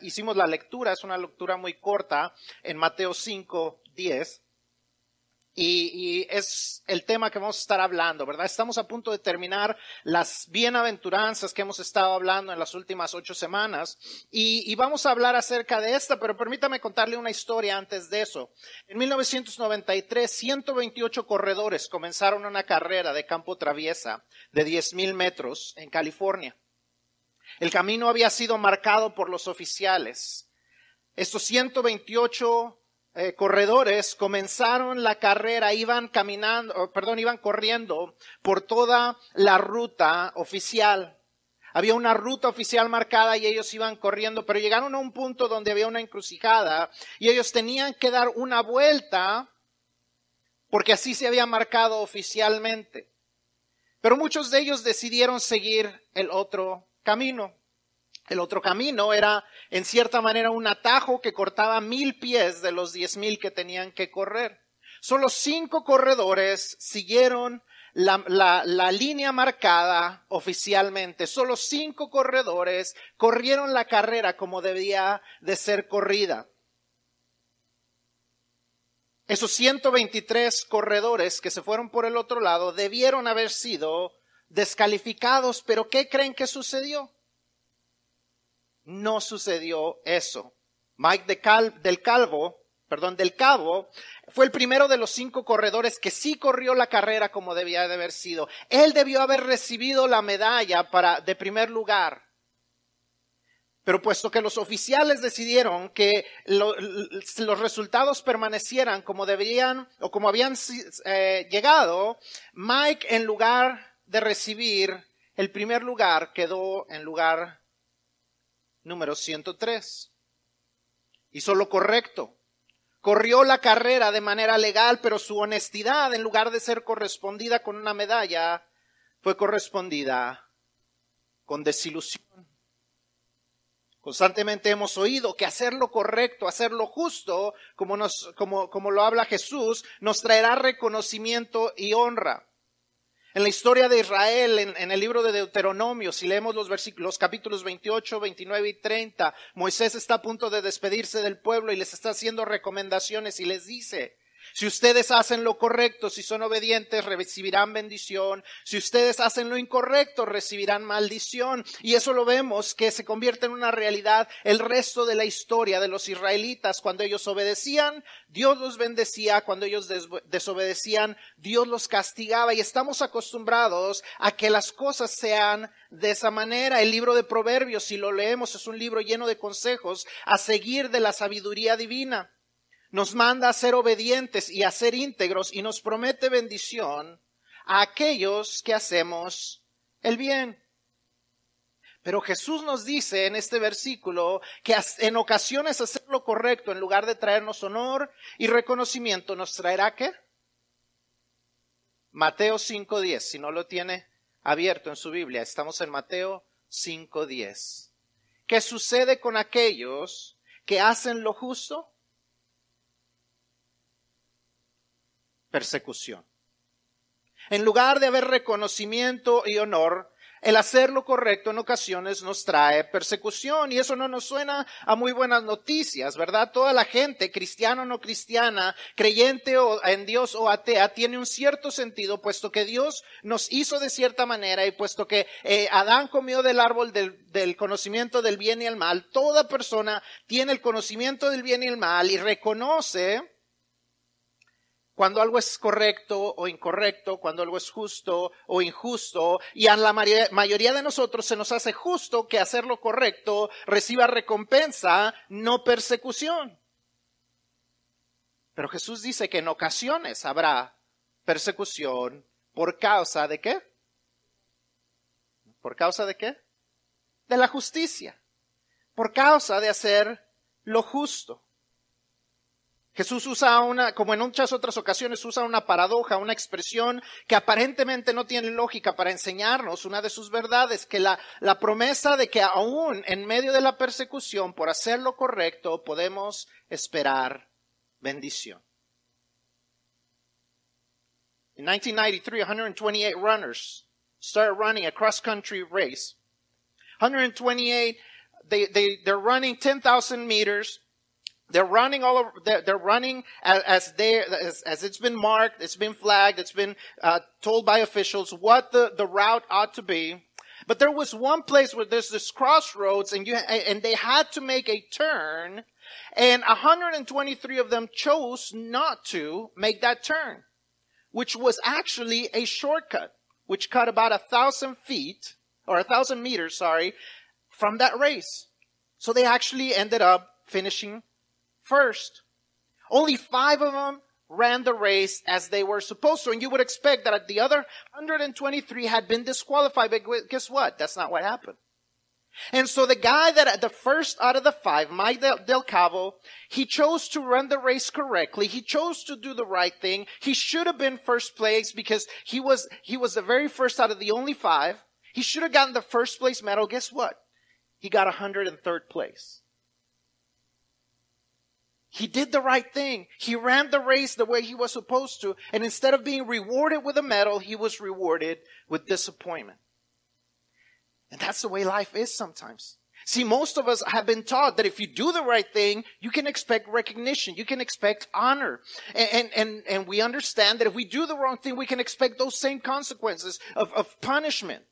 hicimos la lectura, es una lectura muy corta en Mateo 5, 10. Y, es el tema que vamos a estar hablando, ¿verdad? Estamos a punto de terminar las bienaventuranzas que hemos estado hablando en las últimas ocho semanas y, y, vamos a hablar acerca de esta, pero permítame contarle una historia antes de eso. En 1993, 128 corredores comenzaron una carrera de campo traviesa de 10.000 metros en California. El camino había sido marcado por los oficiales. Estos 128 eh, corredores comenzaron la carrera, iban caminando, perdón, iban corriendo por toda la ruta oficial. Había una ruta oficial marcada y ellos iban corriendo, pero llegaron a un punto donde había una encrucijada y ellos tenían que dar una vuelta porque así se había marcado oficialmente. Pero muchos de ellos decidieron seguir el otro camino. El otro camino era, en cierta manera, un atajo que cortaba mil pies de los diez mil que tenían que correr. Solo cinco corredores siguieron la, línea marcada oficialmente. Solo cinco corredores corrieron la carrera como debía de ser corrida. Esos 123 corredores que se fueron por el otro lado debieron haber sido descalificados, pero ¿qué creen que sucedió? no sucedió eso. Mike del Calvo, perdón, del Cabo, fue el primero de los cinco corredores que sí corrió la carrera como debía de haber sido. Él debió haber recibido la medalla para, de primer lugar. Pero puesto que los oficiales decidieron que los resultados permanecieran como deberían o como habían eh, llegado, Mike en lugar de recibir el primer lugar quedó en lugar número 103. Hizo lo correcto. Corrió la carrera de manera legal, pero su honestidad, en lugar de ser correspondida con una medalla, fue correspondida con desilusión. Constantemente hemos oído que hacer lo correcto, hacer lo justo, como, nos, como, como lo habla Jesús, nos traerá reconocimiento y honra. En la historia de Israel, en, el libro de Deuteronomio, si leemos los versículos, capítulos 28, 29 y 30, Moisés está a punto de despedirse del pueblo y les está haciendo recomendaciones y les dice, si ustedes hacen lo correcto, si son obedientes, recibirán bendición. Si ustedes hacen lo incorrecto, recibirán maldición. Y eso lo vemos que se convierte en una realidad el resto de la historia de los israelitas. Cuando ellos obedecían, Dios los bendecía. Cuando ellos desobedecían, Dios los castigaba. Y estamos acostumbrados a que las cosas sean de esa manera. El libro de Proverbios, si lo leemos, es un libro lleno de consejos a seguir de la sabiduría divina nos manda a ser obedientes y a ser íntegros y nos promete bendición a aquellos que hacemos el bien. Pero Jesús nos dice en este versículo que en ocasiones hacer lo correcto en lugar de traernos honor y reconocimiento nos traerá qué? Mateo 5.10, si no lo tiene abierto en su Biblia, estamos en Mateo 5.10. ¿Qué sucede con aquellos que hacen lo justo? Persecución. En lugar de haber reconocimiento y honor, el hacer lo correcto en ocasiones nos trae persecución y eso no nos suena a muy buenas noticias, ¿verdad? Toda la gente, cristiana o no cristiana, creyente o en Dios o atea, tiene un cierto sentido, puesto que Dios nos hizo de cierta manera y puesto que eh, Adán comió del árbol del, del conocimiento del bien y el mal, toda persona tiene el conocimiento del bien y el mal y reconoce cuando algo es correcto o incorrecto, cuando algo es justo o injusto, y a la mayoría de nosotros se nos hace justo que hacer lo correcto reciba recompensa, no persecución. Pero Jesús dice que en ocasiones habrá persecución por causa de qué? ¿Por causa de qué? De la justicia. Por causa de hacer lo justo. Jesús usa una, como en muchas otras ocasiones, usa una paradoja, una expresión que aparentemente no tiene lógica para enseñarnos una de sus verdades, que la, la promesa de que aún en medio de la persecución, por hacer lo correcto, podemos esperar bendición. In 1993, 128 runners started running a cross-country race. 128 they, they, they're running 10,000 meters. They're running all over, they're, they're running as, as they, as, as it's been marked, it's been flagged, it's been, uh, told by officials what the, the route ought to be. But there was one place where there's this crossroads and you, and they had to make a turn and 123 of them chose not to make that turn, which was actually a shortcut, which cut about a thousand feet or a thousand meters, sorry, from that race. So they actually ended up finishing first. Only five of them ran the race as they were supposed to. And you would expect that the other 123 had been disqualified. But guess what? That's not what happened. And so the guy that, the first out of the five, Mike Del, Del Cabo, he chose to run the race correctly. He chose to do the right thing. He should have been first place because he was, he was the very first out of the only five. He should have gotten the first place medal. Guess what? He got 103rd place. He did the right thing. He ran the race the way he was supposed to. And instead of being rewarded with a medal, he was rewarded with disappointment. And that's the way life is sometimes. See, most of us have been taught that if you do the right thing, you can expect recognition. You can expect honor. And, and, and, we understand that if we do the wrong thing, we can expect those same consequences of, of punishment.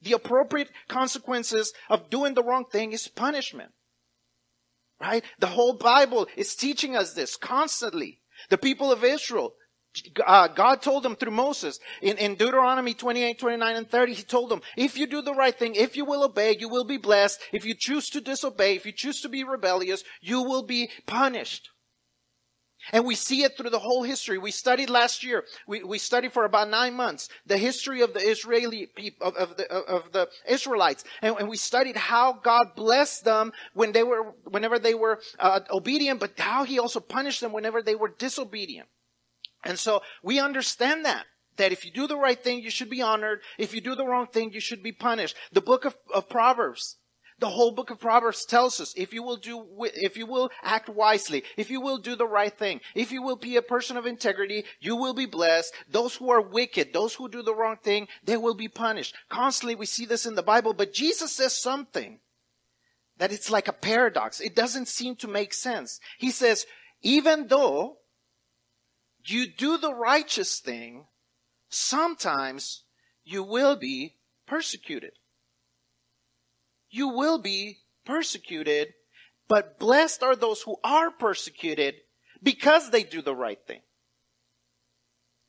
The appropriate consequences of doing the wrong thing is punishment. Right? The whole Bible is teaching us this constantly. The people of Israel, uh, God told them through Moses in, in Deuteronomy 28, 29, and 30, He told them, if you do the right thing, if you will obey, you will be blessed. If you choose to disobey, if you choose to be rebellious, you will be punished. And we see it through the whole history. We studied last year. We, we studied for about nine months the history of the Israeli people, of, of the, of the Israelites. And, and, we studied how God blessed them when they were, whenever they were uh, obedient, but how He also punished them whenever they were disobedient. And so we understand that. That if you do the right thing, you should be honored. If you do the wrong thing, you should be punished. The book of, of Proverbs the whole book of Proverbs tells us if you will do, if you will act wisely, if you will do the right thing, if you will be a person of integrity, you will be blessed. Those who are wicked, those who do the wrong thing, they will be punished. Constantly we see this in the Bible, but Jesus says something that it's like a paradox. It doesn't seem to make sense. He says, even though you do the righteous thing, sometimes you will be persecuted you will be persecuted, but blessed are those who are persecuted because they do the right thing.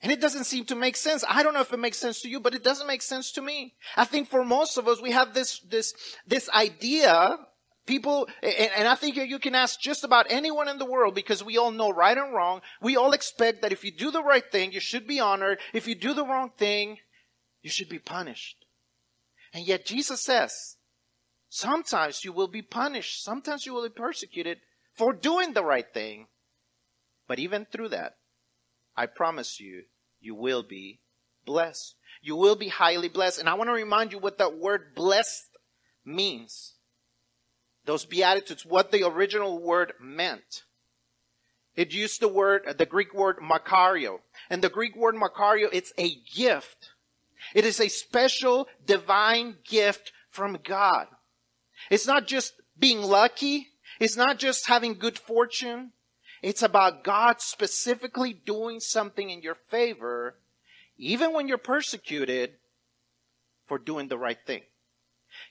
And it doesn't seem to make sense. I don't know if it makes sense to you, but it doesn't make sense to me. I think for most of us, we have this, this, this idea, people, and, and I think you can ask just about anyone in the world because we all know right and wrong. We all expect that if you do the right thing, you should be honored. If you do the wrong thing, you should be punished. And yet Jesus says, Sometimes you will be punished. Sometimes you will be persecuted for doing the right thing. But even through that, I promise you, you will be blessed. You will be highly blessed. And I want to remind you what that word blessed means. Those beatitudes, what the original word meant. It used the word, uh, the Greek word makario. And the Greek word makario, it's a gift. It is a special divine gift from God. It's not just being lucky. It's not just having good fortune. It's about God specifically doing something in your favor, even when you're persecuted for doing the right thing.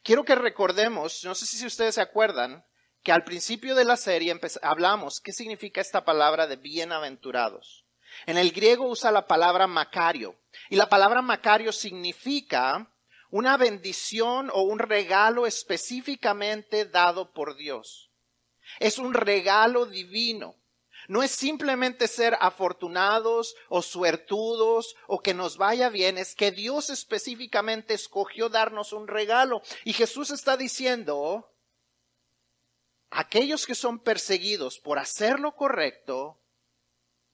Quiero que recordemos, no sé si ustedes se acuerdan, que al principio de la serie hablamos qué significa esta palabra de bienaventurados. En el griego usa la palabra macario. Y la palabra macario significa una bendición o un regalo específicamente dado por Dios. Es un regalo divino. No es simplemente ser afortunados o suertudos o que nos vaya bien, es que Dios específicamente escogió darnos un regalo. Y Jesús está diciendo, aquellos que son perseguidos por hacer lo correcto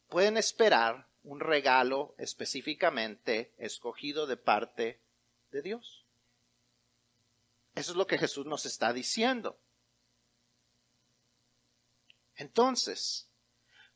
pueden esperar un regalo específicamente escogido de parte de Dios. Eso es lo que Jesús nos está diciendo. Entonces,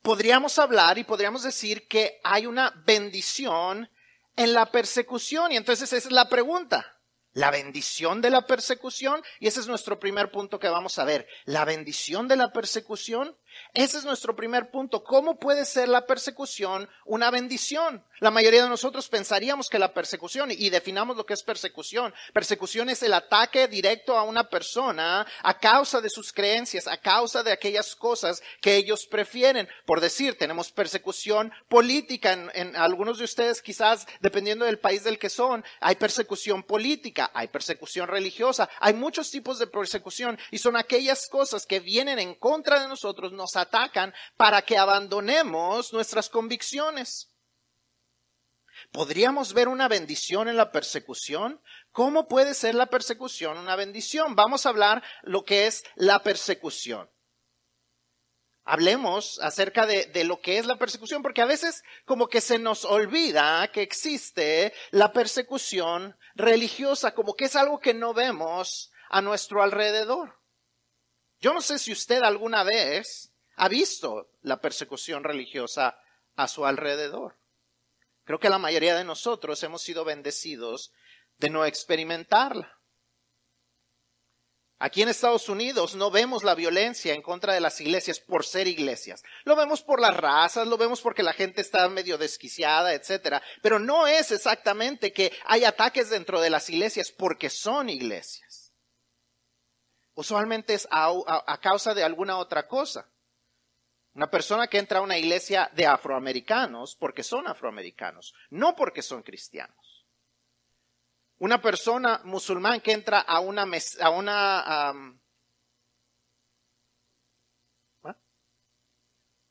podríamos hablar y podríamos decir que hay una bendición en la persecución. Y entonces esa es la pregunta. la bendición de la persecución, y ese es nuestro primer punto que vamos a ver, la bendición de la persecución ese es nuestro primer punto. ¿Cómo puede ser la persecución una bendición? La mayoría de nosotros pensaríamos que la persecución, y definamos lo que es persecución, persecución es el ataque directo a una persona a causa de sus creencias, a causa de aquellas cosas que ellos prefieren. Por decir, tenemos persecución política en, algunos de ustedes, quizás dependiendo del país del que son, hay persecución política, hay persecución religiosa, hay muchos tipos de persecución y son aquellas cosas que vienen en contra de nosotros, nos atacan para que abandonemos nuestras convicciones. ¿Podríamos ver una bendición en la persecución? ¿Cómo puede ser la persecución una bendición? Vamos a hablar lo que es la persecución. Hablemos acerca de, de, lo que es la persecución, porque a veces como que se nos olvida que existe la persecución religiosa, como que es algo que no vemos a nuestro alrededor. Yo no sé si usted alguna vez ha visto la persecución religiosa a su alrededor. Creo que la mayoría de nosotros hemos sido bendecidos de no experimentarla. Aquí en Estados Unidos no vemos la violencia en contra de las iglesias por ser iglesias. Lo vemos por las razas, lo vemos porque la gente está medio desquiciada, etcétera. Pero no es exactamente que hay ataques dentro de las iglesias porque son iglesias. Usualmente es a, a causa de alguna otra cosa. Una persona que entra a una iglesia de afroamericanos porque son afroamericanos, no porque son cristianos. Una persona musulmán que entra a una, a una,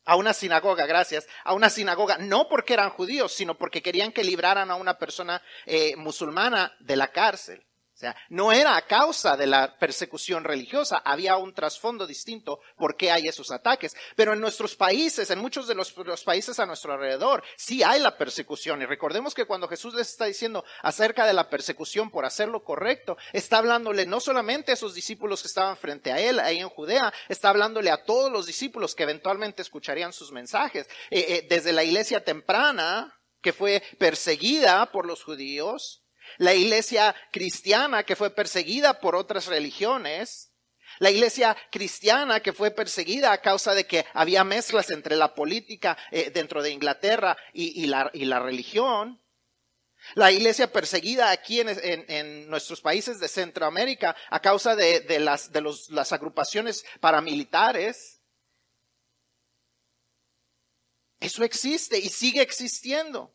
a una sinagoga, gracias, a una sinagoga, no porque eran judíos, sino porque querían que libraran a una persona eh, musulmana de la cárcel sea, no era a causa de la persecución religiosa, había un trasfondo distinto por qué hay esos ataques. Pero en nuestros países, en muchos de los, los, países a nuestro alrededor, sí hay la persecución. Y recordemos que cuando Jesús les está diciendo acerca de la persecución por hacer lo correcto, está hablándole no solamente a esos discípulos que estaban frente a él ahí en Judea, está hablándole a todos los discípulos que eventualmente escucharían sus mensajes. Eh, eh, desde la iglesia temprana, que fue perseguida por los judíos, la iglesia cristiana que fue perseguida por otras religiones, la iglesia cristiana que fue perseguida a causa de que había mezclas entre la política eh, dentro de Inglaterra y, la, religión, la iglesia perseguida aquí en, nuestros países de Centroamérica a causa de las agrupaciones paramilitares. Eso existe y sigue existiendo.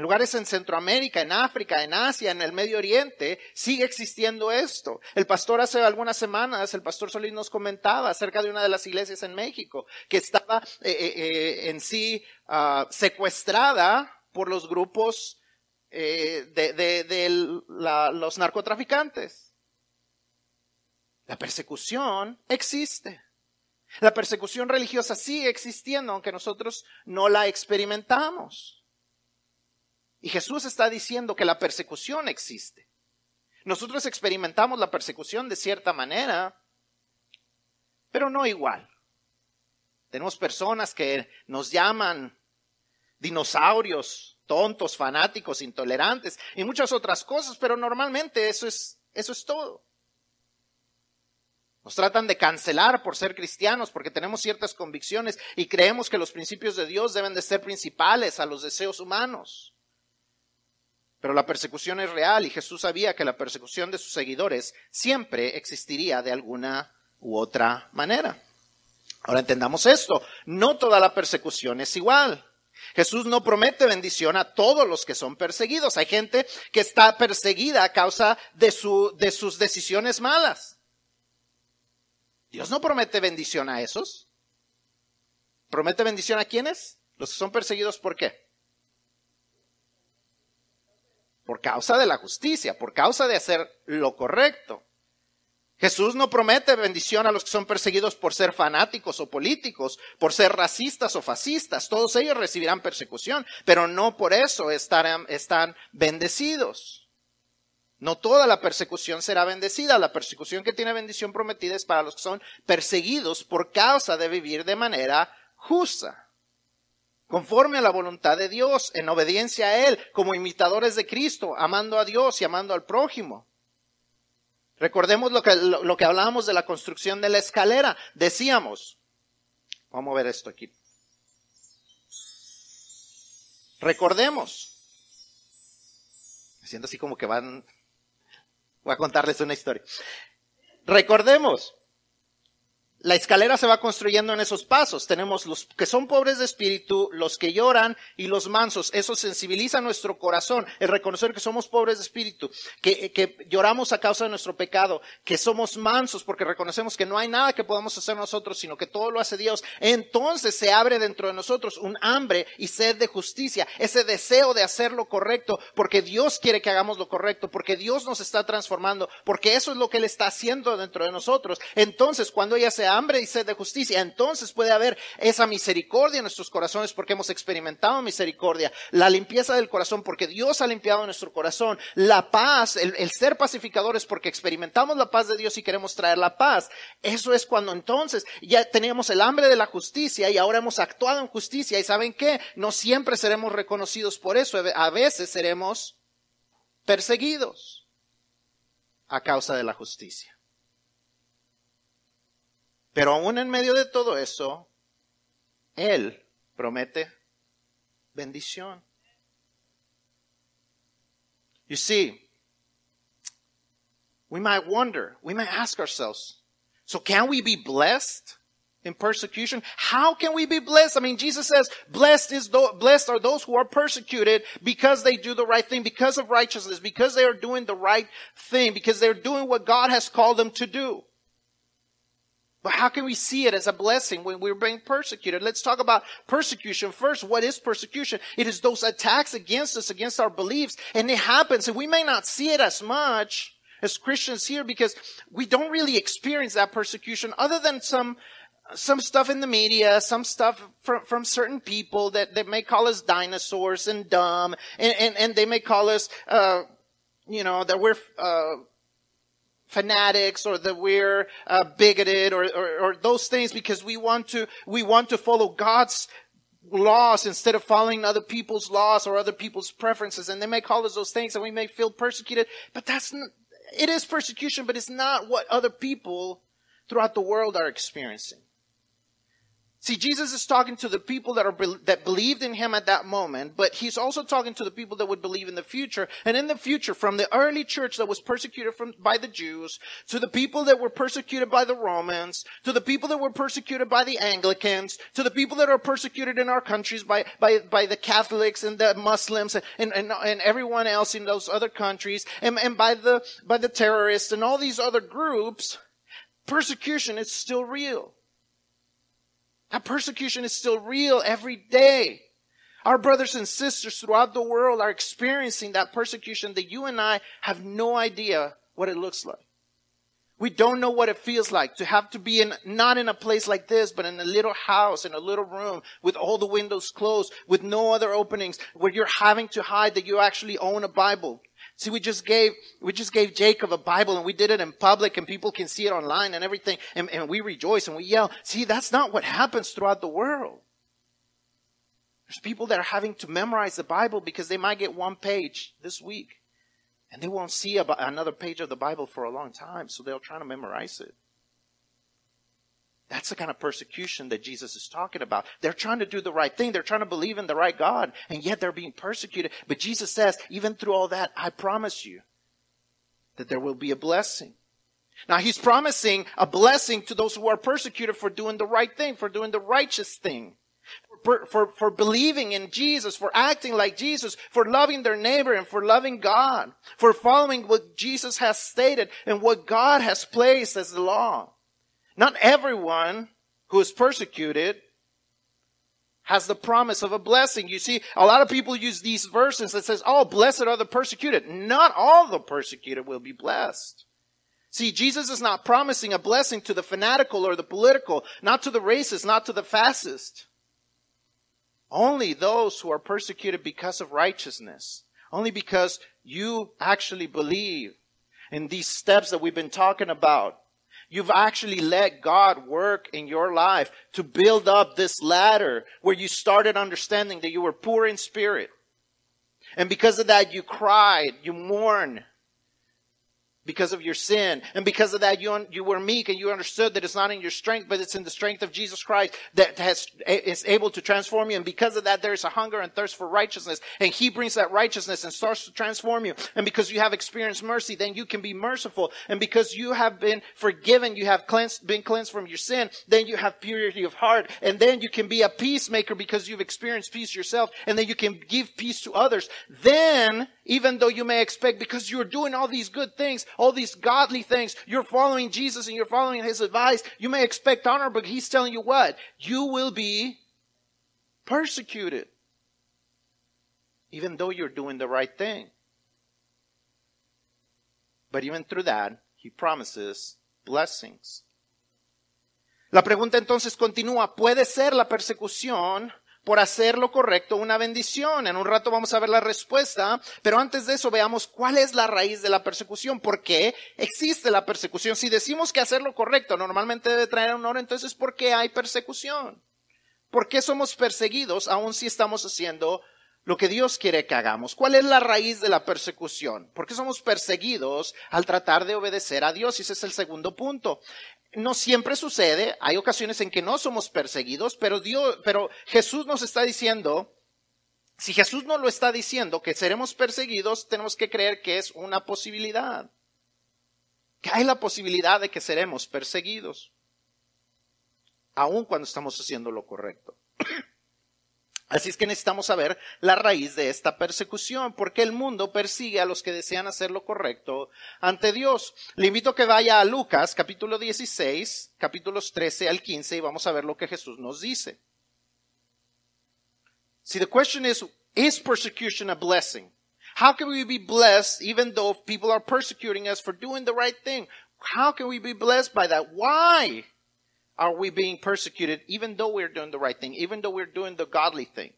En lugares en Centroamérica, en África, en Asia, en el Medio Oriente, sigue existiendo esto. El pastor hace algunas semanas, el pastor Solís nos comentaba acerca de una de las iglesias en México, que estaba eh, eh, eh, en sí uh, secuestrada por los grupos de, los narcotraficantes. La persecución existe. La persecución religiosa sigue existiendo, aunque nosotros no la experimentamos. Y Jesús está diciendo que la persecución existe. Nosotros experimentamos la persecución de cierta manera, pero no igual. Tenemos personas que nos llaman dinosaurios, tontos, fanáticos, intolerantes y muchas otras cosas, pero normalmente eso es, eso es todo. Nos tratan de cancelar por ser cristianos porque tenemos ciertas convicciones y creemos que los principios de Dios deben de ser principales a los deseos humanos. Pero la persecución es real y Jesús sabía que la persecución de sus seguidores siempre existiría de alguna u otra manera. Ahora entendamos esto, no toda la persecución es igual. Jesús no promete bendición a todos los que son perseguidos. Hay gente que está perseguida a causa de, su, de sus decisiones malas. Dios no promete bendición a esos. ¿Promete bendición a quiénes? Los que son perseguidos por qué? Por causa de la justicia, por causa de hacer lo correcto. Jesús no promete bendición a los que son perseguidos por ser fanáticos o políticos, por ser racistas o fascistas. Todos ellos recibirán persecución, pero no por eso estarán, están bendecidos. No toda la persecución será bendecida. La persecución que tiene bendición prometida es para los que son perseguidos por causa de vivir de manera justa. Conforme a la voluntad de Dios, en obediencia a Él, como imitadores de Cristo, amando a Dios y amando al prójimo. Recordemos lo que, lo, que hablábamos de la construcción de la escalera. Decíamos, vamos a ver esto aquí. Recordemos. Me siento así como que van, voy a contarles una historia. Recordemos, la escalera se va construyendo en esos pasos. Tenemos los que son pobres de espíritu, los que lloran y los mansos. Eso sensibiliza nuestro corazón, el reconocer que somos pobres de espíritu, que, lloramos a causa de nuestro pecado, que somos mansos porque reconocemos que no hay nada que podamos hacer nosotros, sino que todo lo hace Dios. Entonces se abre dentro de nosotros un hambre y sed de justicia, ese deseo de hacer lo correcto, porque Dios quiere que hagamos lo correcto, porque Dios nos está transformando, porque eso es lo que Él está haciendo dentro de nosotros. Entonces, cuando ella se hambre y sed de justicia. Entonces puede haber esa misericordia en nuestros corazones porque hemos experimentado misericordia. La limpieza del corazón porque Dios ha limpiado nuestro corazón. La paz, el, el ser pacificadores porque experimentamos la paz de Dios y queremos traer la paz. Eso es cuando entonces ya tenemos el hambre de la justicia y ahora hemos actuado en justicia. Y saben qué? No siempre seremos reconocidos por eso. A veces seremos perseguidos a causa de la justicia. Pero aún en medio de todo eso, Él promete bendición. You see, we might wonder, we might ask ourselves, so can we be blessed in persecution? How can we be blessed? I mean, Jesus says, blessed is blessed are those who are persecuted because they do the right thing, because of righteousness, because they are doing the right thing, because they're doing what God has called them to do. But how can we see it as a blessing when we're being persecuted? Let's talk about persecution first. What is persecution? It is those attacks against us, against our beliefs. And it happens, and we may not see it as much as Christians here because we don't really experience that persecution other than some some stuff in the media, some stuff from, from certain people that, that may call us dinosaurs and dumb, and, and, and they may call us, uh, you know, that we're, uh, fanatics or that we're uh, bigoted or, or, or those things because we want to we want to follow God's laws instead of following other people's laws or other people's preferences. And they may call us those things and we may feel persecuted but that's not, it is persecution but it's not what other people throughout the world are experiencing See, Jesus is talking to the people that are that believed in him at that moment, but he's also talking to the people that would believe in the future. And in the future, from the early church that was persecuted from, by the Jews, to the people that were persecuted by the Romans, to the people that were persecuted by the Anglicans, to the people that are persecuted in our countries by by, by the Catholics and the Muslims and, and, and everyone else in those other countries, and, and by the by the terrorists and all these other groups, persecution is still real. That persecution is still real every day. Our brothers and sisters throughout the world are experiencing that persecution that you and I have no idea what it looks like. We don't know what it feels like to have to be in, not in a place like this, but in a little house, in a little room, with all the windows closed, with no other openings, where you're having to hide that you actually own a Bible. See, we just gave, we just gave Jacob a Bible and we did it in public and people can see it online and everything and, and we rejoice and we yell. See, that's not what happens throughout the world. There's people that are having to memorize the Bible because they might get one page this week and they won't see another page of the Bible for a long time. So they'll try to memorize it. That's the kind of persecution that Jesus is talking about. They're trying to do the right thing. They're trying to believe in the right God, and yet they're being persecuted. But Jesus says, even through all that, I promise you that there will be a blessing. Now he's promising a blessing to those who are persecuted for doing the right thing, for doing the righteous thing. For, for, for believing in Jesus, for acting like Jesus, for loving their neighbor and for loving God, for following what Jesus has stated and what God has placed as the law. Not everyone who is persecuted has the promise of a blessing. You see, a lot of people use these verses that says, oh, blessed are the persecuted. Not all the persecuted will be blessed. See, Jesus is not promising a blessing to the fanatical or the political, not to the racist, not to the fascist. Only those who are persecuted because of righteousness. Only because you actually believe in these steps that we've been talking about You've actually let God work in your life to build up this ladder where you started understanding that you were poor in spirit. And because of that, you cried, you mourned, because of your sin. And because of that, you, you were meek and you understood that it's not in your strength, but it's in the strength of Jesus Christ that has, is able to transform you. And because of that, there is a hunger and thirst for righteousness. And He brings that righteousness and starts to transform you. And because you have experienced mercy, then you can be merciful. And because you have been forgiven, you have cleansed, been cleansed from your sin, then you have purity of heart. And then you can be a peacemaker because you've experienced peace yourself. And then you can give peace to others. Then, even though you may expect, because you're doing all these good things, all these godly things. You're following Jesus and you're following his advice. You may expect honor, but he's telling you what? You will be persecuted. Even though you're doing the right thing. But even through that, he promises blessings. La pregunta entonces continúa, ¿puede ser la persecución por hacer lo correcto una bendición. En un rato vamos a ver la respuesta, pero antes de eso veamos cuál es la raíz de la persecución, por qué existe la persecución. Si decimos que hacer lo correcto normalmente debe traer honor, entonces ¿por qué hay persecución? ¿Por qué somos perseguidos aun si estamos haciendo lo que Dios quiere que hagamos. ¿Cuál es la raíz de la persecución? ¿Por qué somos perseguidos al tratar de obedecer a Dios? Y ese es el segundo punto no siempre sucede, hay ocasiones en que no somos perseguidos, pero Dios, pero Jesús nos está diciendo, si Jesús no lo está diciendo que seremos perseguidos, tenemos que creer que es una posibilidad. Que hay la posibilidad de que seremos perseguidos. Aun cuando estamos haciendo lo correcto. Así es que necesitamos saber la raíz de esta persecución, porque el mundo persigue a los que desean hacer lo correcto ante Dios. Le invito a que vaya a Lucas capítulo 16, capítulos 13 al 15 y vamos a ver lo que Jesús nos dice. See, the question is, is persecution a blessing? How can we be blessed even though people are persecuting us for doing the right thing? How can we be blessed by that? Why? Are we being persecuted even though we're doing the right thing, even though we're doing the godly thing?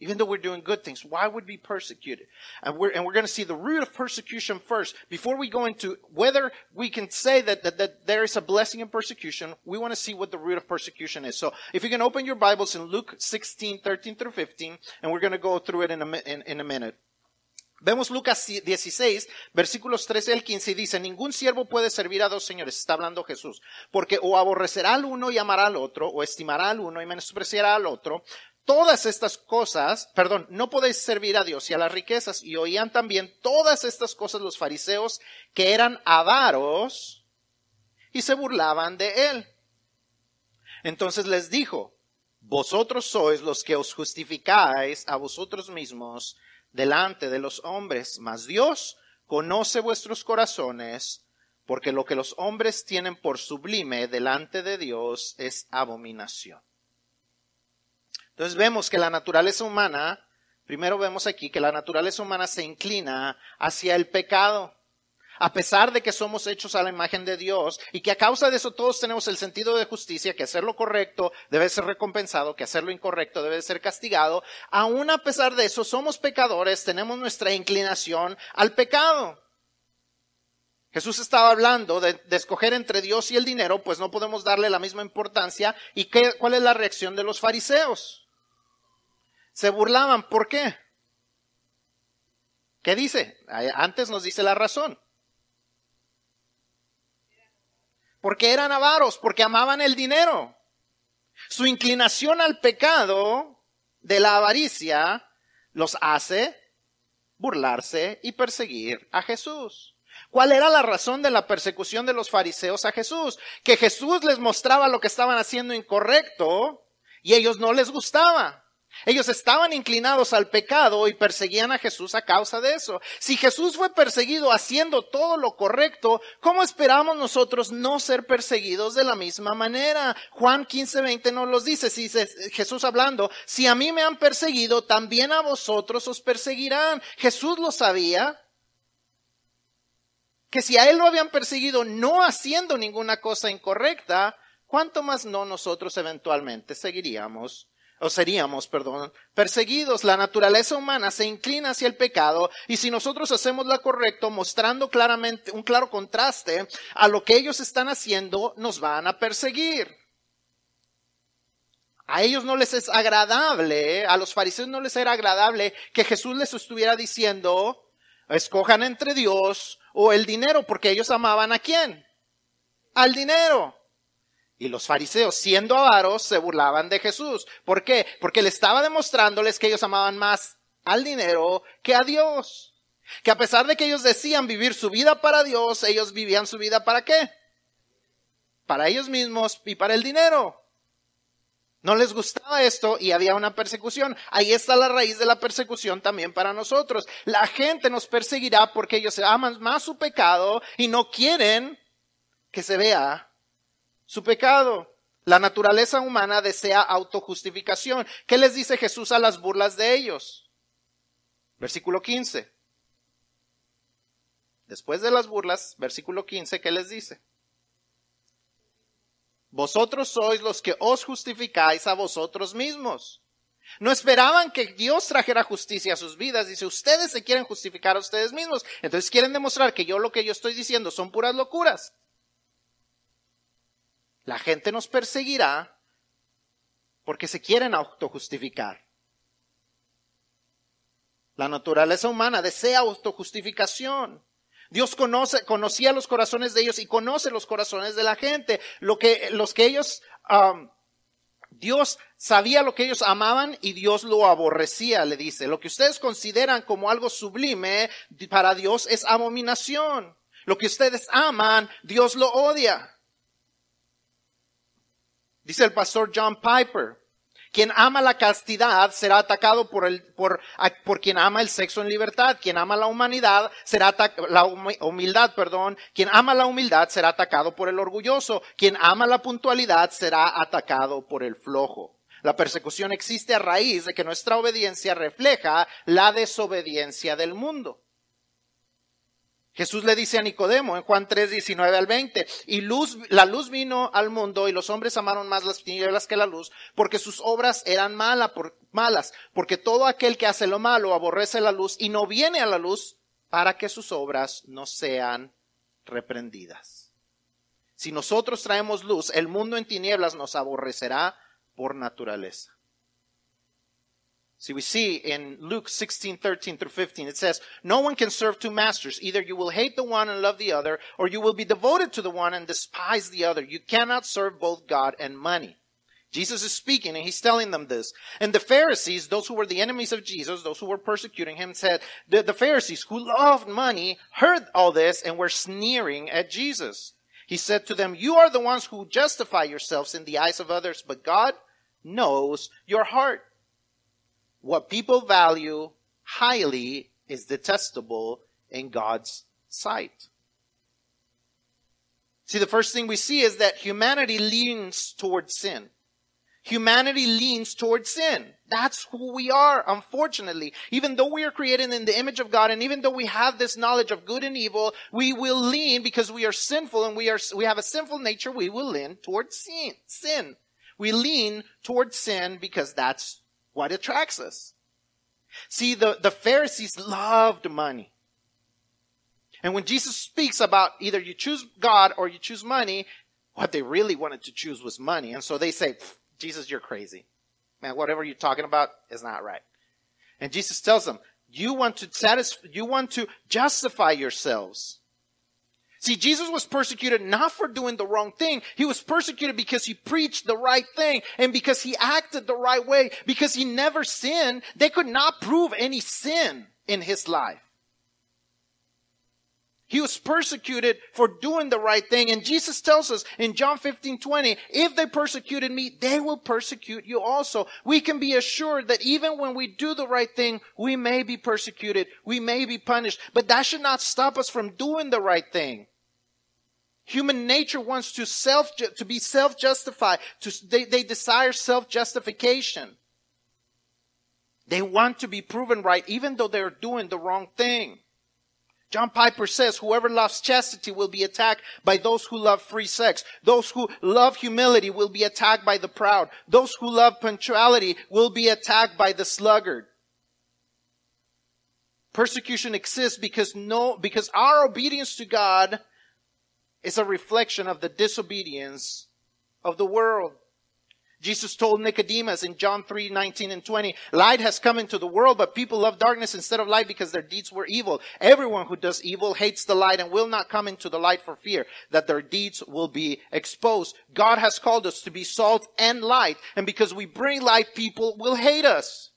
Even though we're doing good things, why would we be persecuted? And we're, and we're going to see the root of persecution first. Before we go into whether we can say that, that, that there is a blessing in persecution, we want to see what the root of persecution is. So if you can open your Bibles in Luke 16, 13 through 15, and we're going to go through it in a, in, in a minute. Vemos Lucas 16, versículos 13 al 15 y dice, ningún siervo puede servir a dos señores, está hablando Jesús, porque o aborrecerá al uno y amará al otro, o estimará al uno y menospreciará al otro. Todas estas cosas, perdón, no podéis servir a Dios y a las riquezas. Y oían también todas estas cosas los fariseos que eran avaros y se burlaban de él. Entonces les dijo, vosotros sois los que os justificáis a vosotros mismos delante de los hombres, mas Dios conoce vuestros corazones, porque lo que los hombres tienen por sublime delante de Dios es abominación. Entonces vemos que la naturaleza humana, primero vemos aquí que la naturaleza humana se inclina hacia el pecado a pesar de que somos hechos a la imagen de Dios y que a causa de eso todos tenemos el sentido de justicia, que hacer lo correcto debe ser recompensado, que hacer lo incorrecto debe ser castigado, aún a pesar de eso somos pecadores, tenemos nuestra inclinación al pecado. Jesús estaba hablando de, escoger entre Dios y el dinero, pues no podemos darle la misma importancia. ¿Y qué, cuál es la reacción de los fariseos? Se burlaban. ¿Por qué? ¿Qué dice? Antes nos dice la razón. Porque eran avaros, porque amaban el dinero. Su inclinación al pecado de la avaricia los hace burlarse y perseguir a Jesús. ¿Cuál era la razón de la persecución de los fariseos a Jesús? Que Jesús les mostraba lo que estaban haciendo incorrecto y ellos no les gustaba. Ellos estaban inclinados al pecado y perseguían a Jesús a causa de eso. Si Jesús fue perseguido haciendo todo lo correcto, ¿cómo esperamos nosotros no ser perseguidos de la misma manera? Juan 15:20 nos los dice, si Jesús hablando, si a mí me han perseguido, también a vosotros os perseguirán. Jesús lo sabía. Que si a él lo habían perseguido no haciendo ninguna cosa incorrecta, ¿cuánto más no nosotros eventualmente seguiríamos o seríamos, perdón, perseguidos. La naturaleza humana se inclina hacia el pecado y si nosotros hacemos lo correcto, mostrando claramente un claro contraste a lo que ellos están haciendo, nos van a perseguir. A ellos no les es agradable, a los fariseos no les era agradable que Jesús les estuviera diciendo, escojan entre Dios o el dinero, porque ellos amaban a quién? Al dinero. Y los fariseos, siendo avaros, se burlaban de Jesús. ¿Por qué? Porque le estaba demostrándoles que ellos amaban más al dinero que a Dios. Que a pesar de que ellos decían vivir su vida para Dios, ellos vivían su vida para qué? Para ellos mismos y para el dinero. No les gustaba esto y había una persecución. Ahí está la raíz de la persecución también para nosotros. La gente nos perseguirá porque ellos aman más su pecado y no quieren que se vea su pecado. La naturaleza humana desea autojustificación. ¿Qué les dice Jesús a las burlas de ellos? Versículo 15. Después de las burlas, versículo 15, ¿qué les dice? Vosotros sois los que os justificáis a vosotros mismos. No esperaban que Dios trajera justicia a sus vidas. Dice, ustedes se quieren justificar a ustedes mismos. Entonces quieren demostrar que yo lo que yo estoy diciendo son puras locuras. La gente nos perseguirá porque se quieren autojustificar. La naturaleza humana desea autojustificación. Dios conoce, conocía los corazones de ellos y conoce los corazones de la gente. Lo que, los que ellos, Dios sabía lo que ellos amaban y Dios lo aborrecía, le dice. Lo que ustedes consideran como algo sublime para Dios es abominación. Lo que ustedes aman, Dios lo odia. Dice el pastor John Piper, quien ama la castidad será atacado por, el, por, por quien ama el sexo en libertad. Quien ama la humanidad será la humildad, perdón. Quien ama la humildad será atacado por el orgulloso. Quien ama la puntualidad será atacado por el flojo. La persecución existe a raíz de que nuestra obediencia refleja la desobediencia del mundo. Jesús le dice a Nicodemo en Juan 3, 19 al 20, y luz, la luz vino al mundo y los hombres amaron más las tinieblas que la luz, porque sus obras eran malas, porque todo aquel que hace lo malo aborrece la luz y no viene a la luz para que sus obras no sean reprendidas. Si nosotros traemos luz, el mundo en tinieblas nos aborrecerá por naturaleza. See, we see in Luke 16, 13 through 15, it says, No one can serve two masters. Either you will hate the one and love the other, or you will be devoted to the one and despise the other. You cannot serve both God and money. Jesus is speaking and he's telling them this. And the Pharisees, those who were the enemies of Jesus, those who were persecuting him, said, the, the Pharisees who loved money heard all this and were sneering at Jesus. He said to them, You are the ones who justify yourselves in the eyes of others, but God knows your heart. What people value highly is detestable in God's sight. See, the first thing we see is that humanity leans towards sin. Humanity leans towards sin. That's who we are, unfortunately. Even though we are created in the image of God and even though we have this knowledge of good and evil, we will lean because we are sinful and we are, we have a sinful nature, we will lean towards sin. sin. We lean towards sin because that's what attracts us. See, the, the Pharisees loved money. And when Jesus speaks about either you choose God or you choose money, what they really wanted to choose was money. And so they say, Jesus, you're crazy. Man, whatever you're talking about is not right. And Jesus tells them, you want to satisfy, you want to justify yourselves. See, Jesus was persecuted not for doing the wrong thing. He was persecuted because he preached the right thing and because he acted the right way, because he never sinned. They could not prove any sin in his life. He was persecuted for doing the right thing. And Jesus tells us in John 15, 20, if they persecuted me, they will persecute you also. We can be assured that even when we do the right thing, we may be persecuted. We may be punished. But that should not stop us from doing the right thing. Human nature wants to self, to be self-justified. To, they, they desire self-justification. They want to be proven right even though they're doing the wrong thing. John Piper says, whoever loves chastity will be attacked by those who love free sex. Those who love humility will be attacked by the proud. Those who love punctuality will be attacked by the sluggard. Persecution exists because no, because our obedience to God is a reflection of the disobedience of the world. Jesus told Nicodemus in John 3, 19 and 20, light has come into the world, but people love darkness instead of light because their deeds were evil. Everyone who does evil hates the light and will not come into the light for fear that their deeds will be exposed. God has called us to be salt and light, and because we bring light, people will hate us.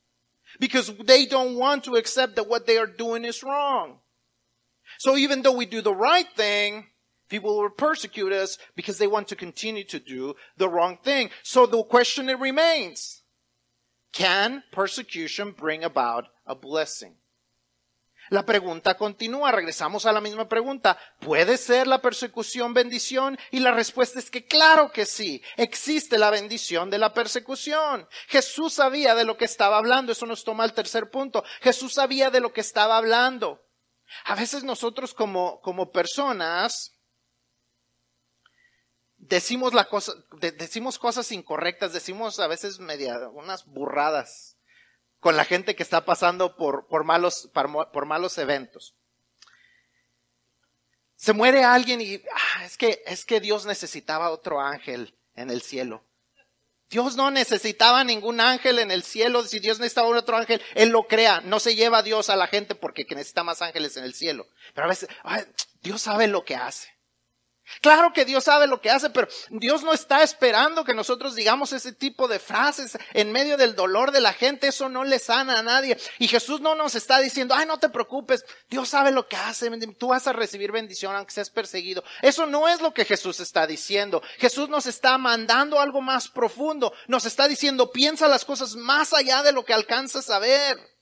Because they don't want to accept that what they are doing is wrong. So even though we do the right thing, People will persecute us because they want to continue to do the wrong thing. So the question remains, can persecution bring about a blessing? La pregunta continúa, regresamos a la misma pregunta. ¿Puede ser la persecución bendición? Y la respuesta es que claro que sí, existe la bendición de la persecución. Jesús sabía de lo que estaba hablando, eso nos toma al tercer punto. Jesús sabía de lo que estaba hablando. A veces nosotros como, como personas decimos la cosa, decimos cosas incorrectas, decimos a veces media, unas burradas con la gente que está pasando por, por malos, por, malos eventos. Se muere alguien y ah, es que, es que Dios necesitaba otro ángel en el cielo. Dios no necesitaba ningún ángel en el cielo. Si Dios necesitaba otro ángel, Él lo crea. No se lleva a Dios a la gente porque necesita más ángeles en el cielo. Pero a veces, Dios sabe lo que hace. Claro que Dios sabe lo que hace, pero Dios no está esperando que nosotros digamos ese tipo de frases en medio del dolor de la gente. Eso no le sana a nadie. Y Jesús no nos está diciendo, ay, no te preocupes. Dios sabe lo que hace. Tú vas a recibir bendición aunque seas perseguido. Eso no es lo que Jesús está diciendo. Jesús nos está mandando algo más profundo. Nos está diciendo, piensa las cosas más allá de lo que alcanzas a ver.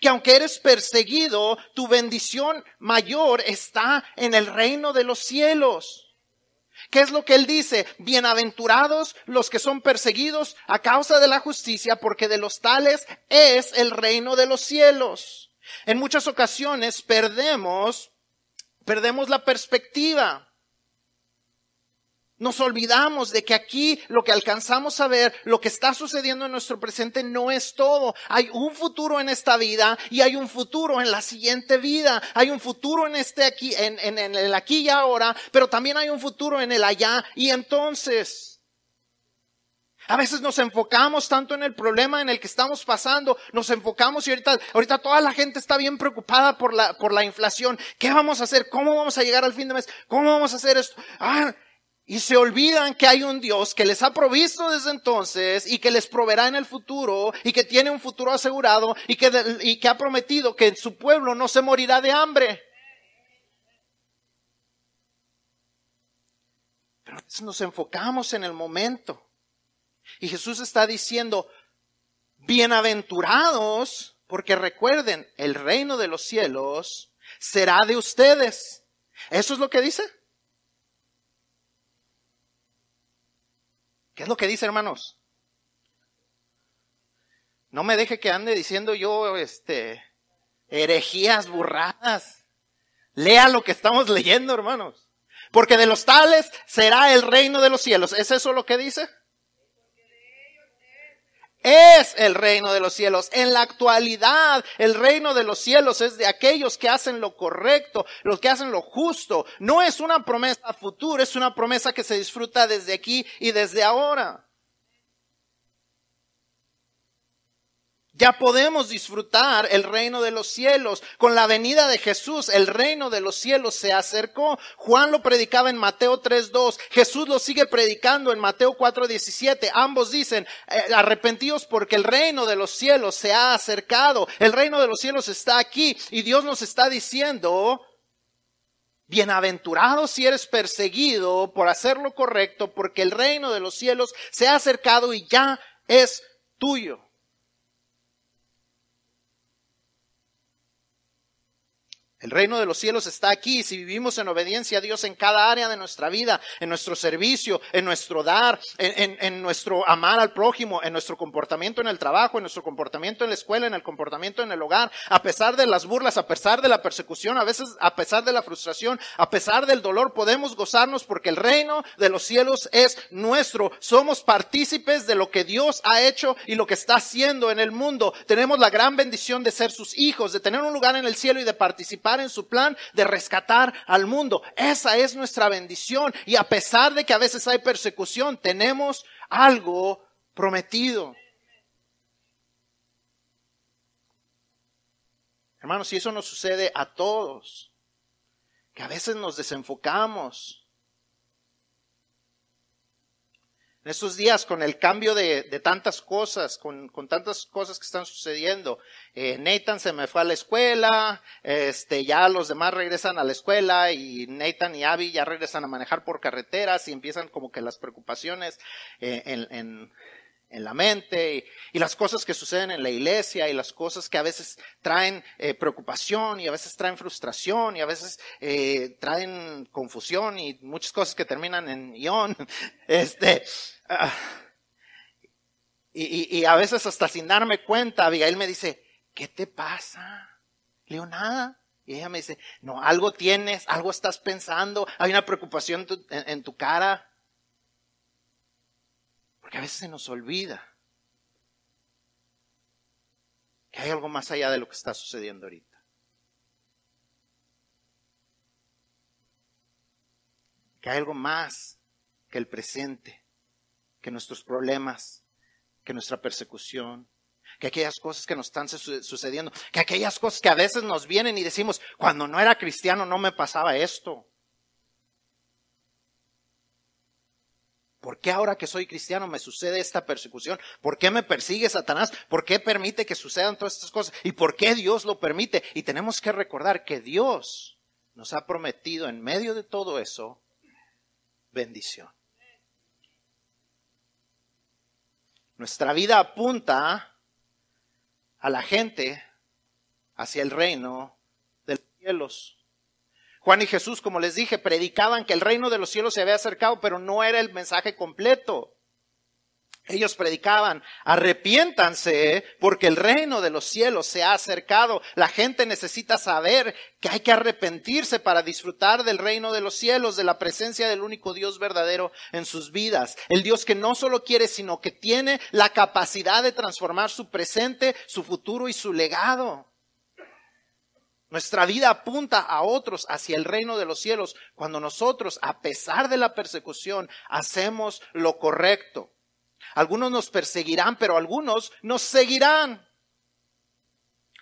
Que aunque eres perseguido, tu bendición mayor está en el reino de los cielos. ¿Qué es lo que él dice? Bienaventurados los que son perseguidos a causa de la justicia, porque de los tales es el reino de los cielos. En muchas ocasiones perdemos, perdemos la perspectiva. Nos olvidamos de que aquí lo que alcanzamos a ver, lo que está sucediendo en nuestro presente no es todo. Hay un futuro en esta vida y hay un futuro en la siguiente vida. Hay un futuro en este aquí, en, en, en el aquí y ahora, pero también hay un futuro en el allá y entonces. A veces nos enfocamos tanto en el problema en el que estamos pasando, nos enfocamos y ahorita, ahorita toda la gente está bien preocupada por la, por la inflación. ¿Qué vamos a hacer? ¿Cómo vamos a llegar al fin de mes? ¿Cómo vamos a hacer esto? Ah, y se olvidan que hay un Dios que les ha provisto desde entonces y que les proveerá en el futuro y que tiene un futuro asegurado y que, y que ha prometido que su pueblo no se morirá de hambre. Pero nos enfocamos en el momento. Y Jesús está diciendo, bienaventurados, porque recuerden, el reino de los cielos será de ustedes. ¿Eso es lo que dice? ¿Qué es lo que dice, hermanos? No me deje que ande diciendo yo, este, herejías burradas. Lea lo que estamos leyendo, hermanos. Porque de los tales será el reino de los cielos. ¿Es eso lo que dice? Es el reino de los cielos. En la actualidad, el reino de los cielos es de aquellos que hacen lo correcto, los que hacen lo justo. No es una promesa futura, es una promesa que se disfruta desde aquí y desde ahora. Ya podemos disfrutar el reino de los cielos. Con la venida de Jesús, el reino de los cielos se acercó. Juan lo predicaba en Mateo 3.2. Jesús lo sigue predicando en Mateo 4.17. Ambos dicen, eh, arrepentidos porque el reino de los cielos se ha acercado. El reino de los cielos está aquí. Y Dios nos está diciendo, Bienaventurado si eres perseguido por hacer lo correcto, porque el reino de los cielos se ha acercado y ya es tuyo. El reino de los cielos está aquí. Si vivimos en obediencia a Dios en cada área de nuestra vida, en nuestro servicio, en nuestro dar, en, nuestro amar al prójimo, en nuestro comportamiento en el trabajo, en nuestro comportamiento en la escuela, en el comportamiento en el hogar, a pesar de las burlas, a pesar de la persecución, a veces a pesar de la frustración, a pesar del dolor, podemos gozarnos porque el reino de los cielos es nuestro. Somos partícipes de lo que Dios ha hecho y lo que está haciendo en el mundo. Tenemos la gran bendición de ser sus hijos, de tener un lugar en el cielo y de participar en su plan de rescatar al mundo. Esa es nuestra bendición. Y a pesar de que a veces hay persecución, tenemos algo prometido. Hermanos, si eso nos sucede a todos, que a veces nos desenfocamos, En estos días, con el cambio de, tantas cosas, con, tantas cosas que están sucediendo, eh, Nathan se me fue a la escuela, este, ya los demás regresan a la escuela y Nathan y Abby ya regresan a manejar por carreteras y empiezan como que las preocupaciones eh, en, en la mente y, las cosas que suceden en la iglesia y las cosas que a veces traen eh, preocupación y a veces traen frustración y a veces eh, traen confusión y muchas cosas que terminan en ión. Este, ah, y, y, a veces hasta sin darme cuenta, Abigail me dice, ¿qué te pasa? Le nada. Y ella me dice, no, algo tienes, algo estás pensando, hay una preocupación en tu cara. Porque a veces se nos olvida que hay algo más allá de lo que está sucediendo ahorita. Que hay algo más que el presente, que nuestros problemas, que nuestra persecución, que aquellas cosas que nos están sucediendo, que aquellas cosas que a veces nos vienen y decimos, cuando no era cristiano no me pasaba esto. ¿Por qué ahora que soy cristiano me sucede esta persecución? ¿Por qué me persigue Satanás? ¿Por qué permite que sucedan todas estas cosas? ¿Y por qué Dios lo permite? Y tenemos que recordar que Dios nos ha prometido en medio de todo eso bendición. Nuestra vida apunta a la gente hacia el reino de los cielos. Juan y Jesús, como les dije, predicaban que el reino de los cielos se había acercado, pero no era el mensaje completo. Ellos predicaban, arrepiéntanse porque el reino de los cielos se ha acercado. La gente necesita saber que hay que arrepentirse para disfrutar del reino de los cielos, de la presencia del único Dios verdadero en sus vidas. El Dios que no solo quiere, sino que tiene la capacidad de transformar su presente, su futuro y su legado. Nuestra vida apunta a otros hacia el reino de los cielos cuando nosotros, a pesar de la persecución, hacemos lo correcto. Algunos nos perseguirán, pero algunos nos seguirán.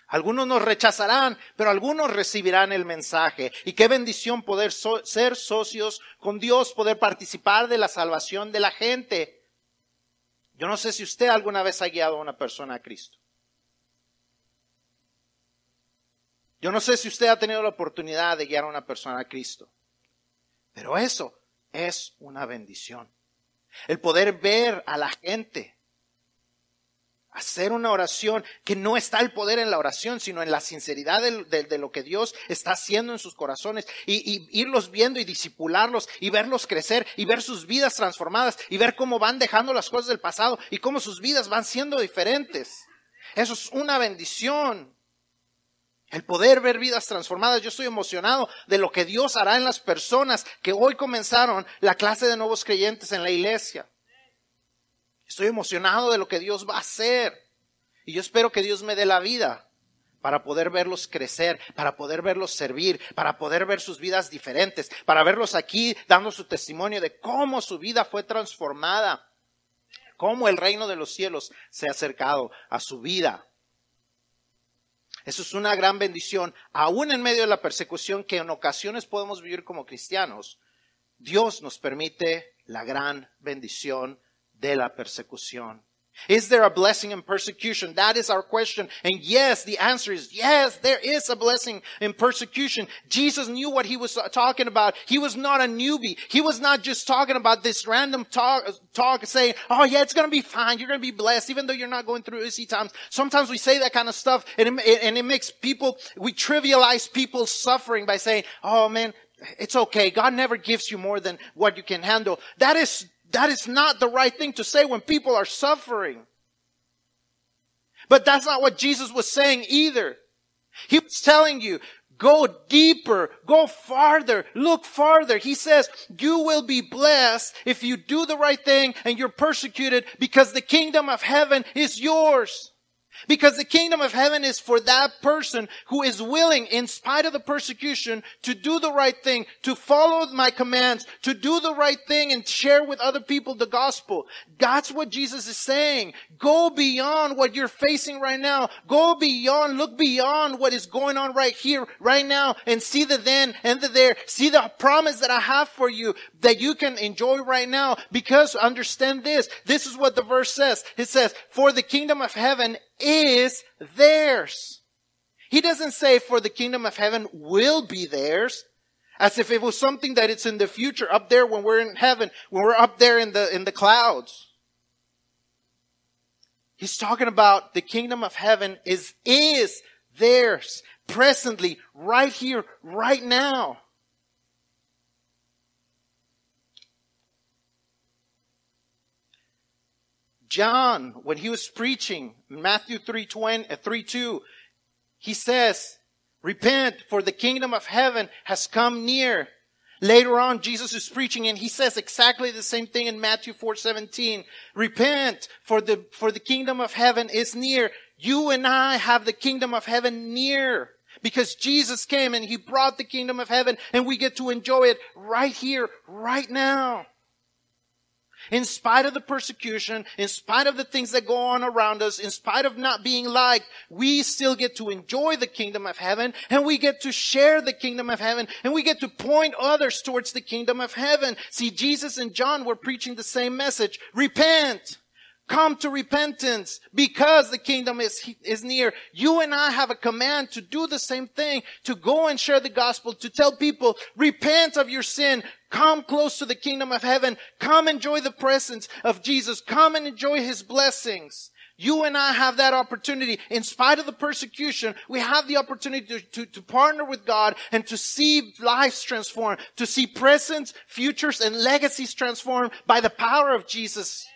Algunos nos rechazarán, pero algunos recibirán el mensaje. Y qué bendición poder ser socios con Dios, poder participar de la salvación de la gente. Yo no sé si usted alguna vez ha guiado a una persona a Cristo. Yo no sé si usted ha tenido la oportunidad de guiar a una persona a Cristo, pero eso es una bendición. El poder ver a la gente, hacer una oración, que no está el poder en la oración, sino en la sinceridad de, lo que Dios está haciendo en sus corazones, y, irlos viendo y disipularlos, y verlos crecer, y ver sus vidas transformadas, y ver cómo van dejando las cosas del pasado, y cómo sus vidas van siendo diferentes. Eso es una bendición. El poder ver vidas transformadas. Yo estoy emocionado de lo que Dios hará en las personas que hoy comenzaron la clase de nuevos creyentes en la iglesia. Estoy emocionado de lo que Dios va a hacer. Y yo espero que Dios me dé la vida para poder verlos crecer, para poder verlos servir, para poder ver sus vidas diferentes, para verlos aquí dando su testimonio de cómo su vida fue transformada, cómo el reino de los cielos se ha acercado a su vida. Eso es una gran bendición, aún en medio de la persecución que en ocasiones podemos vivir como cristianos. Dios nos permite la gran bendición de la persecución. Is there a blessing in persecution? That is our question. And yes, the answer is yes, there is a blessing in persecution. Jesus knew what he was talking about. He was not a newbie. He was not just talking about this random talk, talk saying, oh yeah, it's going to be fine. You're going to be blessed, even though you're not going through easy times. Sometimes we say that kind of stuff and it, and it makes people, we trivialize people's suffering by saying, oh man, it's okay. God never gives you more than what you can handle. That is that is not the right thing to say when people are suffering. But that's not what Jesus was saying either. He was telling you, go deeper, go farther, look farther. He says, you will be blessed if you do the right thing and you're persecuted because the kingdom of heaven is yours. Because the kingdom of heaven is for that person who is willing, in spite of the persecution, to do the right thing, to follow my commands, to do the right thing and share with other people the gospel. That's what Jesus is saying. Go beyond what you're facing right now. Go beyond, look beyond what is going on right here, right now, and see the then and the there. See the promise that I have for you that you can enjoy right now. Because understand this. This is what the verse says. It says, for the kingdom of heaven is theirs. He doesn't say for the kingdom of heaven will be theirs. As if it was something that it's in the future, up there when we're in heaven, when we're up there in the, in the clouds. He's talking about the kingdom of heaven is, is theirs presently, right here, right now. John, when he was preaching, Matthew 3, 20, uh, 3 2, he says, repent for the kingdom of heaven has come near. Later on, Jesus is preaching and he says exactly the same thing in Matthew 4, 17. Repent for the, for the kingdom of heaven is near. You and I have the kingdom of heaven near because Jesus came and he brought the kingdom of heaven and we get to enjoy it right here, right now. In spite of the persecution, in spite of the things that go on around us, in spite of not being liked, we still get to enjoy the kingdom of heaven and we get to share the kingdom of heaven and we get to point others towards the kingdom of heaven. See, Jesus and John were preaching the same message. Repent. Come to repentance because the kingdom is, is near. You and I have a command to do the same thing, to go and share the gospel, to tell people, repent of your sin, come close to the kingdom of heaven, come enjoy the presence of Jesus, come and enjoy his blessings. You and I have that opportunity. In spite of the persecution, we have the opportunity to, to, to, partner with God and to see lives transformed, to see presents, futures, and legacies transformed by the power of Jesus.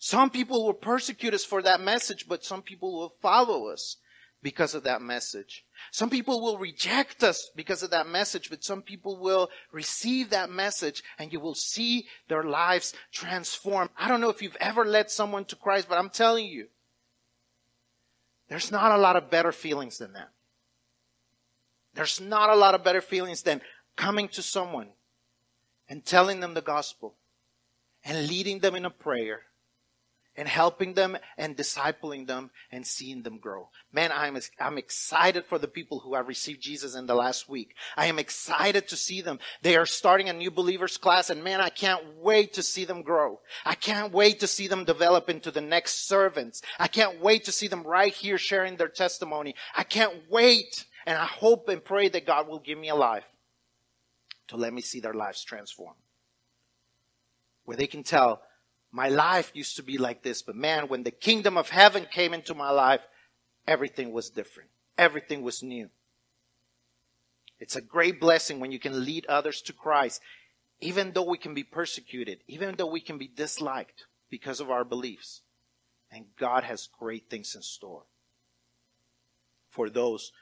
Some people will persecute us for that message, but some people will follow us because of that message. Some people will reject us because of that message, but some people will receive that message and you will see their lives transform. I don't know if you've ever led someone to Christ, but I'm telling you, there's not a lot of better feelings than that. There's not a lot of better feelings than coming to someone and telling them the gospel and leading them in a prayer and helping them and discipling them and seeing them grow. Man, I'm, I'm excited for the people who have received Jesus in the last week. I am excited to see them. They are starting a new believers class and man, I can't wait to see them grow. I can't wait to see them develop into the next servants. I can't wait to see them right here sharing their testimony. I can't wait. And I hope and pray that God will give me a life to let me see their lives transform. Where they can tell my life used to be like this, but man, when the kingdom of heaven came into my life, everything was different. Everything was new. It's a great blessing when you can lead others to Christ, even though we can be persecuted, even though we can be disliked because of our beliefs. And God has great things in store for those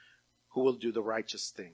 who will do the righteous thing.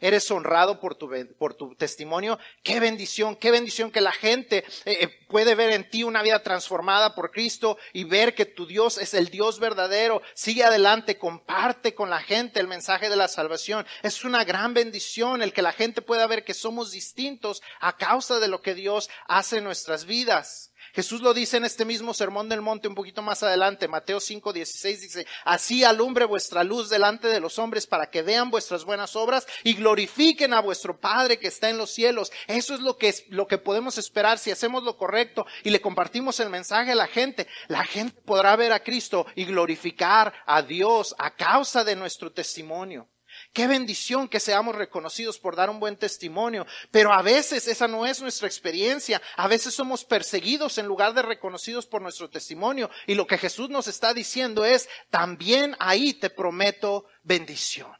Eres honrado por tu, por tu testimonio. Qué bendición, qué bendición que la gente eh, eh, puede ver en ti una vida transformada por Cristo y ver que tu Dios es el Dios verdadero. Sigue adelante, comparte con la gente el mensaje de la salvación. Es una gran bendición el que la gente pueda ver que somos distintos a causa de lo que Dios hace en nuestras vidas. Jesús lo dice en este mismo sermón del monte un poquito más adelante, Mateo 5, 16 dice, así alumbre vuestra luz delante de los hombres para que vean vuestras buenas obras y glorifiquen a vuestro Padre que está en los cielos. Eso es lo que, es, lo que podemos esperar si hacemos lo correcto y le compartimos el mensaje a la gente. La gente podrá ver a Cristo y glorificar a Dios a causa de nuestro testimonio. Qué bendición que seamos reconocidos por dar un buen testimonio, pero a veces esa no es nuestra experiencia. A veces somos perseguidos en lugar de reconocidos por nuestro testimonio. Y lo que Jesús nos está diciendo es, también ahí te prometo bendición.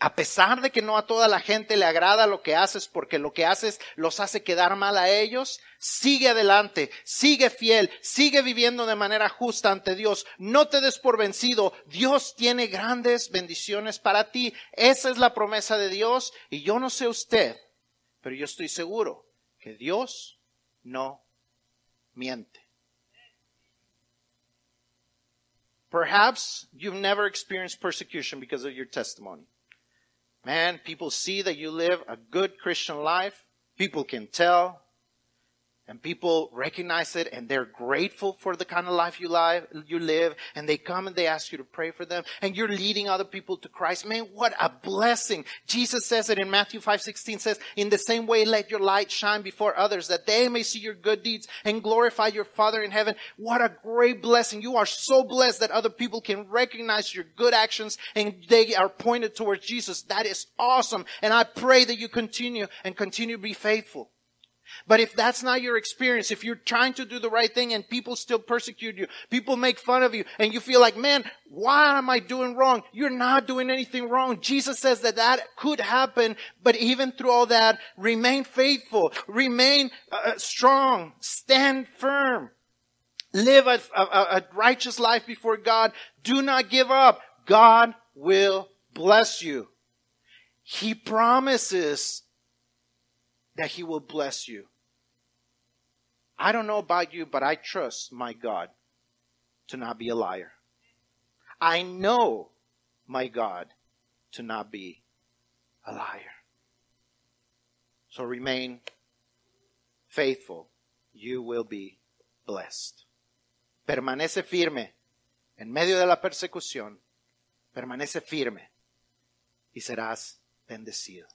A pesar de que no a toda la gente le agrada lo que haces porque lo que haces los hace quedar mal a ellos, sigue adelante, sigue fiel, sigue viviendo de manera justa ante Dios. No te des por vencido. Dios tiene grandes bendiciones para ti. Esa es la promesa de Dios y yo no sé usted, pero yo estoy seguro que Dios no miente. Perhaps you've never experienced persecution because of your testimony. Man, people see that you live a good Christian life. People can tell. And people recognize it and they're grateful for the kind of life you live, you live. And they come and they ask you to pray for them. And you're leading other people to Christ. Man, what a blessing. Jesus says it in Matthew 5, 16 says, in the same way, let your light shine before others that they may see your good deeds and glorify your Father in heaven. What a great blessing. You are so blessed that other people can recognize your good actions and they are pointed towards Jesus. That is awesome. And I pray that you continue and continue to be faithful. But if that's not your experience, if you're trying to do the right thing and people still persecute you, people make fun of you, and you feel like, man, why am I doing wrong? You're not doing anything wrong. Jesus says that that could happen, but even through all that, remain faithful, remain uh, strong, stand firm, live a, a, a righteous life before God. Do not give up. God will bless you. He promises that He will bless you. I don't know about you, but I trust my God to not be a liar. I know my God to not be a liar. So remain faithful. You will be blessed. Permanece firme en medio de la persecución. Permanece firme y serás bendecido.